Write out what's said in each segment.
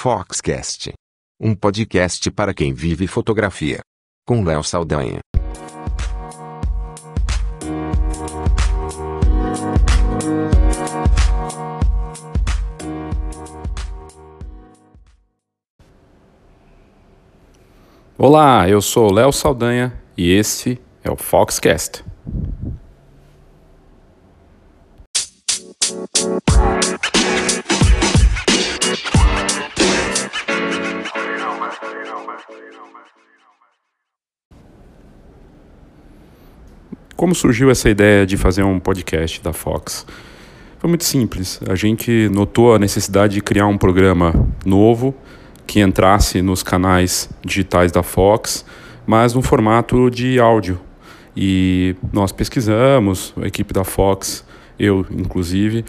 Foxcast. Um podcast para quem vive fotografia. Com Léo Saldanha. Olá, eu sou Léo Saldanha e este é o Foxcast. Como surgiu essa ideia de fazer um podcast da Fox? Foi muito simples. A gente notou a necessidade de criar um programa novo que entrasse nos canais digitais da Fox, mas no formato de áudio. E nós pesquisamos, a equipe da Fox, eu inclusive,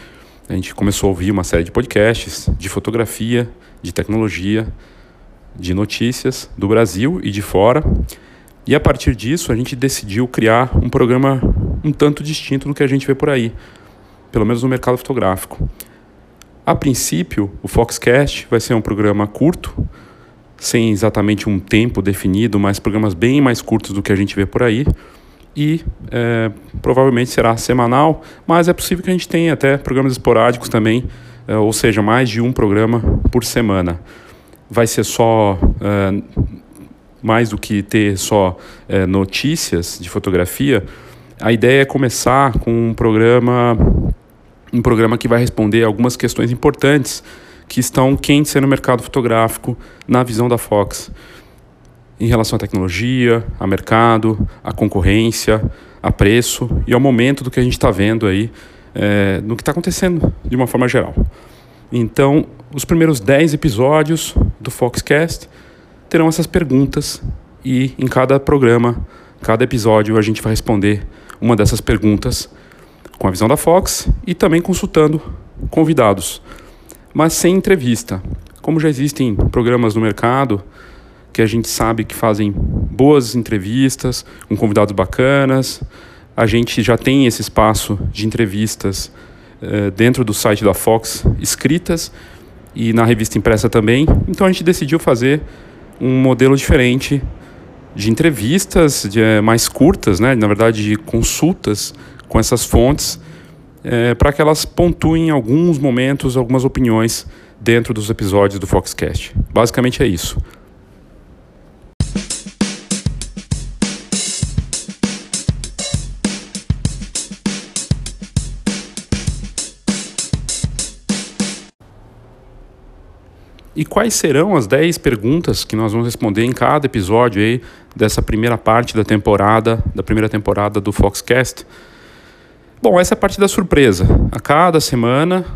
a gente começou a ouvir uma série de podcasts de fotografia, de tecnologia, de notícias do Brasil e de fora. E a partir disso, a gente decidiu criar um programa um tanto distinto do que a gente vê por aí, pelo menos no mercado fotográfico. A princípio, o Foxcast vai ser um programa curto, sem exatamente um tempo definido, mas programas bem mais curtos do que a gente vê por aí. E é, provavelmente será semanal, mas é possível que a gente tenha até programas esporádicos também, é, ou seja, mais de um programa por semana. Vai ser só é, mais do que ter só é, notícias de fotografia, a ideia é começar com um programa, um programa que vai responder algumas questões importantes que estão quentes no mercado fotográfico na visão da Fox, em relação à tecnologia, a mercado, a concorrência, a preço e ao momento do que a gente está vendo aí, é, no que está acontecendo de uma forma geral. Então, os primeiros 10 episódios do Foxcast terão essas perguntas e em cada programa, cada episódio, a gente vai responder uma dessas perguntas com a visão da Fox e também consultando convidados, mas sem entrevista. Como já existem programas no mercado que a gente sabe que fazem boas entrevistas com convidados bacanas, a gente já tem esse espaço de entrevistas dentro do site da Fox escritas e na revista impressa também. Então a gente decidiu fazer um modelo diferente de entrevistas de, é, mais curtas, né? na verdade, de consultas com essas fontes, é, para que elas pontuem em alguns momentos algumas opiniões dentro dos episódios do Foxcast. Basicamente é isso. E quais serão as 10 perguntas que nós vamos responder em cada episódio aí dessa primeira parte da temporada, da primeira temporada do Foxcast? Bom, essa é a parte da surpresa. A cada semana,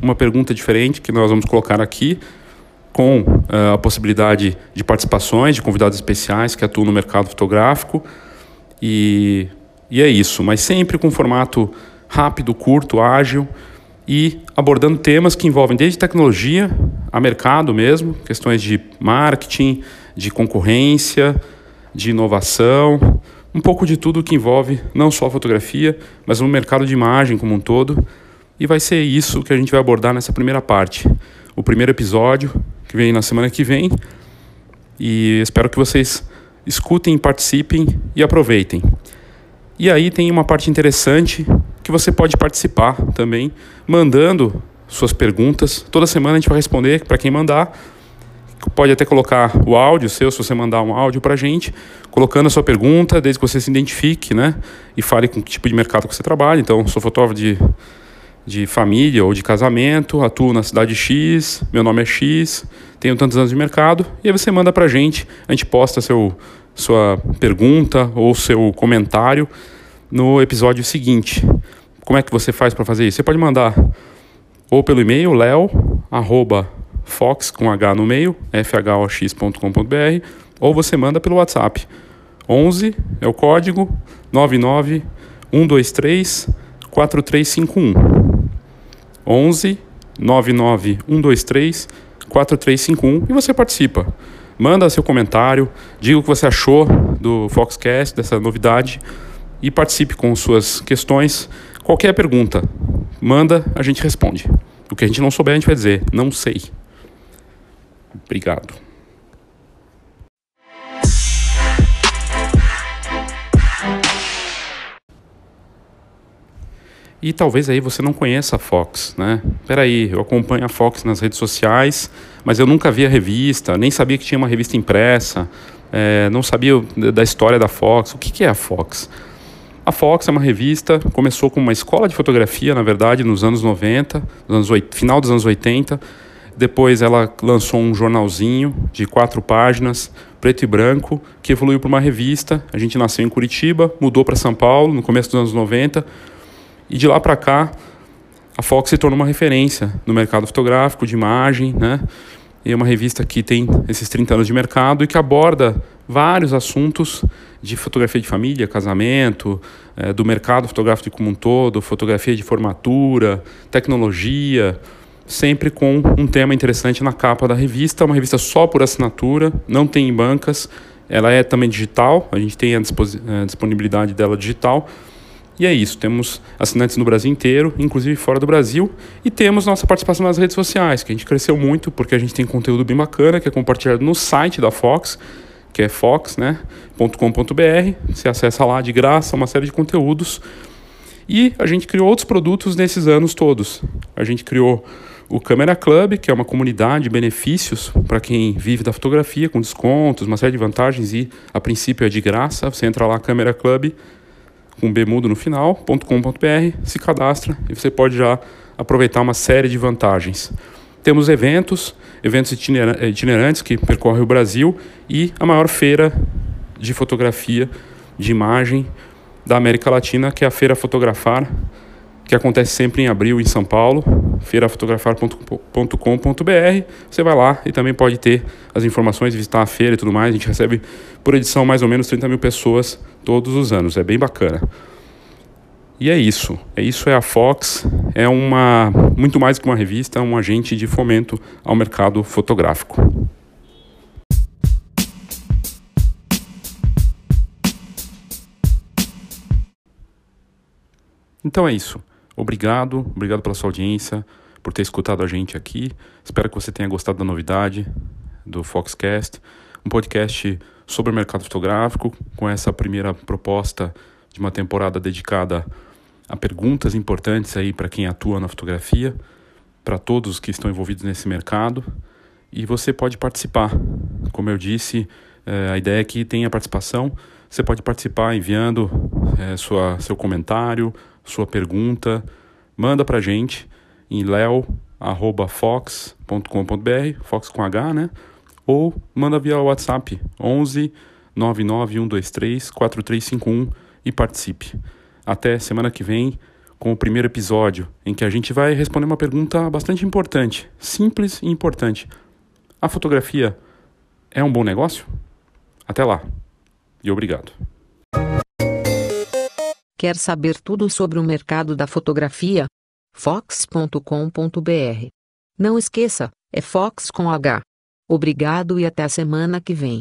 uma pergunta diferente que nós vamos colocar aqui, com uh, a possibilidade de participações de convidados especiais que atuam no mercado fotográfico. E, e é isso, mas sempre com formato rápido, curto, ágil e abordando temas que envolvem desde tecnologia a mercado mesmo, questões de marketing, de concorrência, de inovação, um pouco de tudo que envolve não só a fotografia, mas o mercado de imagem como um todo. E vai ser isso que a gente vai abordar nessa primeira parte. O primeiro episódio, que vem na semana que vem. E espero que vocês escutem, participem e aproveitem. E aí tem uma parte interessante que você pode participar também, mandando suas perguntas. Toda semana a gente vai responder para quem mandar. Pode até colocar o áudio seu, se você mandar um áudio para a gente, colocando a sua pergunta, desde que você se identifique, né? E fale com que tipo de mercado que você trabalha. Então, sou fotógrafo de, de família ou de casamento, atuo na cidade X, meu nome é X, tenho tantos anos de mercado. E aí você manda para a gente, a gente posta seu, sua pergunta ou seu comentário no episódio seguinte. Como é que você faz para fazer isso? Você pode mandar ou pelo e-mail leo arroba fox com h no meio fhox.com.br ou você manda pelo WhatsApp 11 é o código 99 123 4351 11 99 123 4351 e você participa. Manda seu comentário, diga o que você achou do Foxcast, dessa novidade e participe com suas questões. Qualquer pergunta, manda, a gente responde. O que a gente não souber, a gente vai dizer, não sei. Obrigado. E talvez aí você não conheça a Fox, né? Peraí, eu acompanho a Fox nas redes sociais, mas eu nunca vi a revista, nem sabia que tinha uma revista impressa, é, não sabia da história da Fox. O que, que é a Fox? A Fox é uma revista, começou como uma escola de fotografia, na verdade, nos anos 90, nos anos, final dos anos 80. Depois ela lançou um jornalzinho de quatro páginas, preto e branco, que evoluiu para uma revista. A gente nasceu em Curitiba, mudou para São Paulo no começo dos anos 90 e de lá para cá, a Fox se tornou uma referência no mercado fotográfico, de imagem, né? E é uma revista que tem esses 30 anos de mercado e que aborda vários assuntos de fotografia de família, casamento, é, do mercado fotográfico como um todo, fotografia de formatura, tecnologia, sempre com um tema interessante na capa da revista. Uma revista só por assinatura, não tem em bancas, ela é também digital, a gente tem a, a disponibilidade dela digital e é isso, temos assinantes no Brasil inteiro, inclusive fora do Brasil, e temos nossa participação nas redes sociais, que a gente cresceu muito porque a gente tem conteúdo bem bacana que é compartilhado no site da Fox, que é fox.com.br. Né, Você acessa lá de graça uma série de conteúdos. E a gente criou outros produtos nesses anos todos. A gente criou o Câmera Club, que é uma comunidade de benefícios para quem vive da fotografia, com descontos, uma série de vantagens e a princípio é de graça. Você entra lá, Câmera Club com bemudo no final, .com.br, se cadastra e você pode já aproveitar uma série de vantagens. Temos eventos, eventos itinerantes que percorrem o Brasil e a maior feira de fotografia, de imagem da América Latina, que é a Feira Fotografar, que acontece sempre em abril em São Paulo, feirafotografar.com.br. Você vai lá e também pode ter as informações, visitar a feira e tudo mais. A gente recebe por edição mais ou menos 30 mil pessoas todos os anos, é bem bacana. E é isso, é isso é a Fox, é uma muito mais que uma revista, é um agente de fomento ao mercado fotográfico. Então é isso. Obrigado, obrigado pela sua audiência, por ter escutado a gente aqui. Espero que você tenha gostado da novidade do Foxcast, um podcast sobre o mercado fotográfico, com essa primeira proposta de uma temporada dedicada a perguntas importantes aí para quem atua na fotografia, para todos que estão envolvidos nesse mercado. E você pode participar. Como eu disse, é, a ideia é que tenha participação. Você pode participar enviando é, sua, seu comentário, sua pergunta, manda para a gente em leo@fox.com.br, fox com H, né? Ou manda via WhatsApp 11 99123 4351 e participe. Até semana que vem com o primeiro episódio, em que a gente vai responder uma pergunta bastante importante, simples e importante. A fotografia é um bom negócio? Até lá. E obrigado. Quer saber tudo sobre o mercado da fotografia? fox.com.br. Não esqueça, é Fox com H. Obrigado e até a semana que vem.